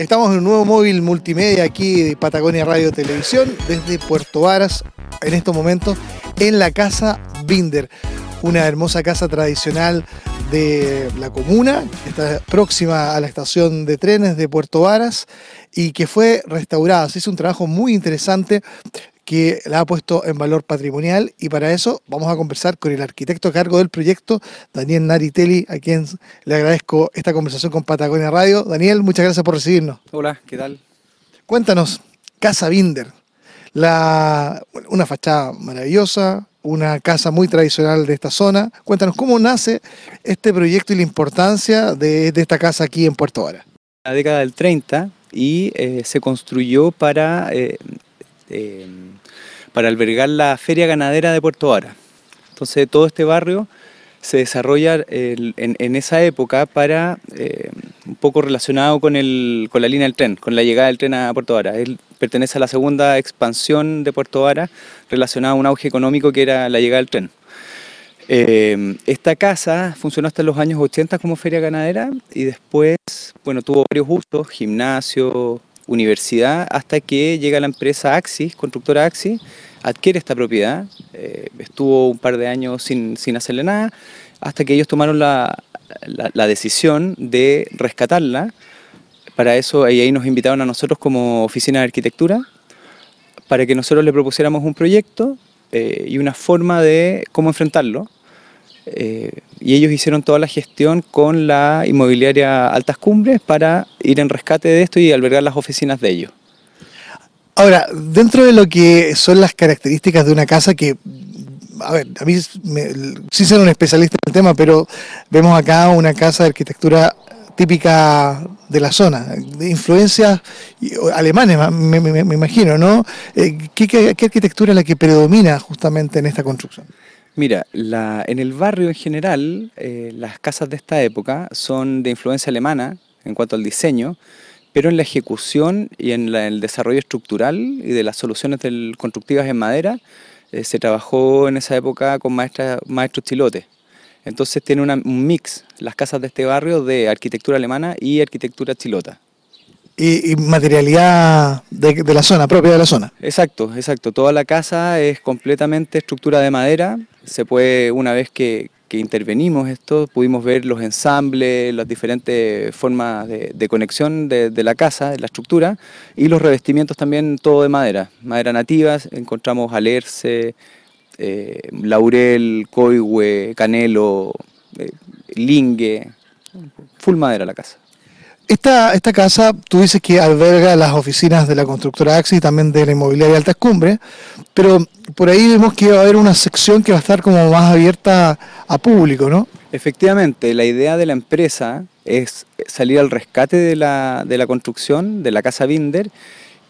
Estamos en un nuevo móvil multimedia aquí de Patagonia Radio Televisión desde Puerto Varas, en estos momentos, en la Casa Binder, una hermosa casa tradicional de la comuna, está próxima a la estación de trenes de Puerto Varas y que fue restaurada. Se hizo un trabajo muy interesante que la ha puesto en valor patrimonial y para eso vamos a conversar con el arquitecto a cargo del proyecto, Daniel Naritelli, a quien le agradezco esta conversación con Patagonia Radio. Daniel, muchas gracias por recibirnos. Hola, ¿qué tal? Cuéntanos, Casa Binder, la, una fachada maravillosa, una casa muy tradicional de esta zona. Cuéntanos cómo nace este proyecto y la importancia de, esta casa aquí en Puerto Vara. La década del 30 y eh, se construyó para eh, eh, para albergar la feria ganadera de Puerto Vara. Entonces todo este barrio se desarrolla en, esa época para eh, un poco relacionado con, con la línea del tren, con la llegada del tren a Puerto Vara. Él pertenece a la segunda expansión de Puerto Vara relacionada a un auge económico que era la llegada del tren. Eh, esta casa funcionó hasta los años 80 como feria ganadera y después bueno, tuvo varios usos, gimnasio, universidad hasta que llega la empresa Axis, constructora Axis, adquiere esta propiedad, eh, estuvo un par de años sin, hacerle nada, hasta que ellos tomaron la, decisión de rescatarla. Para eso ahí nos invitaron a nosotros como oficina de arquitectura, para que nosotros le propusiéramos un proyecto eh, y una forma de cómo enfrentarlo. Eh, y ellos hicieron toda la gestión con la inmobiliaria Altas Cumbres para ir en rescate de esto y albergar las oficinas de ellos. Ahora, dentro de lo que son las características de una casa que, a ver, a mí sí soy un especialista en el tema, pero vemos acá una casa de arquitectura típica de la zona, de influencias alemanes, me, imagino, ¿no? Eh, ¿Qué, qué arquitectura es la que predomina justamente en esta construcción? Mira, en el barrio en general, eh, las casas de esta época son de influencia alemana en cuanto al diseño, pero en la ejecución y en el desarrollo estructural y de las soluciones constructivas en madera, eh, se trabajó en esa época con maestros chilotes. Entonces tiene un mix las casas de este barrio de arquitectura alemana y arquitectura chilota y, materialidad de, la zona, propia de la zona. Exacto, exacto. Toda la casa es completamente estructura de madera. Se puede, una vez que, intervenimos esto, pudimos ver los ensambles, las diferentes formas de, conexión de, la casa, de la estructura, y los revestimientos también todo de madera, madera nativa, encontramos alerce, eh, laurel, coigüe, canelo, eh, lingue, full madera la casa. Esta, esta casa, tú dices que alberga las oficinas de la constructora Axis y también de la inmobiliaria Alta Escumbre, pero por ahí vemos que va a haber una sección que va a estar como más abierta a público, ¿no? Efectivamente, la idea de la empresa es salir al rescate de la, construcción, de la casa Binder,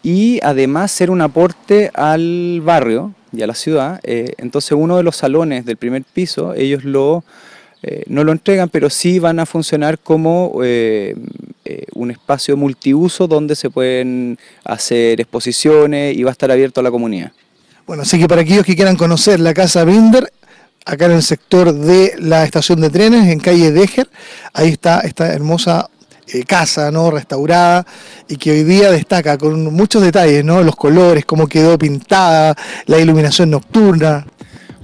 y además ser un aporte al barrio y a la ciudad. Eh, entonces uno de los salones del primer piso, ellos lo eh, no lo entregan, pero sí van a funcionar como eh, eh, un espacio multiuso donde se pueden hacer exposiciones y va a estar abierto a la comunidad. Bueno, así que para aquellos que quieran conocer la Casa Binder, acá en el sector de la estación de trenes, en calle Deger, ahí está esta hermosa casa ¿no? restaurada y que hoy día destaca con muchos detalles, ¿no? los colores, cómo quedó pintada, la iluminación nocturna.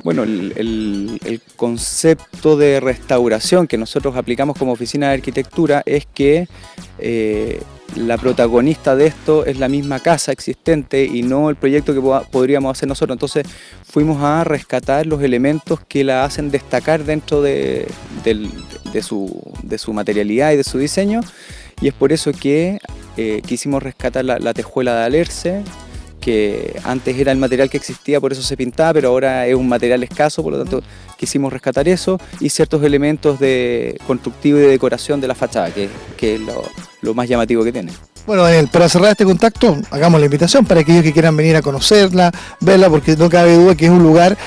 Bueno, el, concepto de restauración que nosotros aplicamos como oficina de arquitectura es que eh, la protagonista de esto es la misma casa existente y no el proyecto que podríamos hacer nosotros. Entonces fuimos a rescatar los elementos que la hacen destacar dentro de, su, materialidad y de su diseño y es por eso que eh, quisimos rescatar la tejuela de Alerce, que antes era el material que existía, por eso se pintaba, pero ahora es un material escaso, por lo tanto quisimos rescatar eso y ciertos elementos de constructivo y de decoración de la fachada, que, es lo, más llamativo que tiene. Bueno, Daniel, para cerrar este contacto, hagamos la invitación para aquellos que quieran venir a conocerla, verla, porque no cabe duda que es un lugar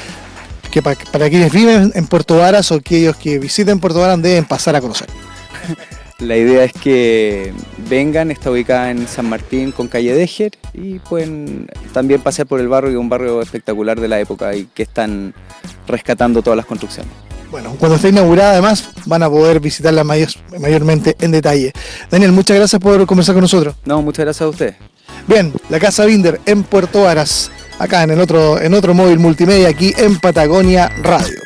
que para, para quienes viven en Puerto Varas o aquellos que visiten Puerto Varas deben pasar a conocer. La idea es que vengan, está ubicada en San Martín con calle Dejer y pueden también pasear por el barrio, que es un barrio espectacular de la época y que están rescatando todas las construcciones. Bueno, cuando esté inaugurada además van a poder visitarla mayor, mayormente en detalle. Daniel, muchas gracias por conversar con nosotros. No, muchas gracias a usted. Bien, la Casa Binder en Puerto Varas, acá en el otro, en otro móvil multimedia aquí en Patagonia Radio.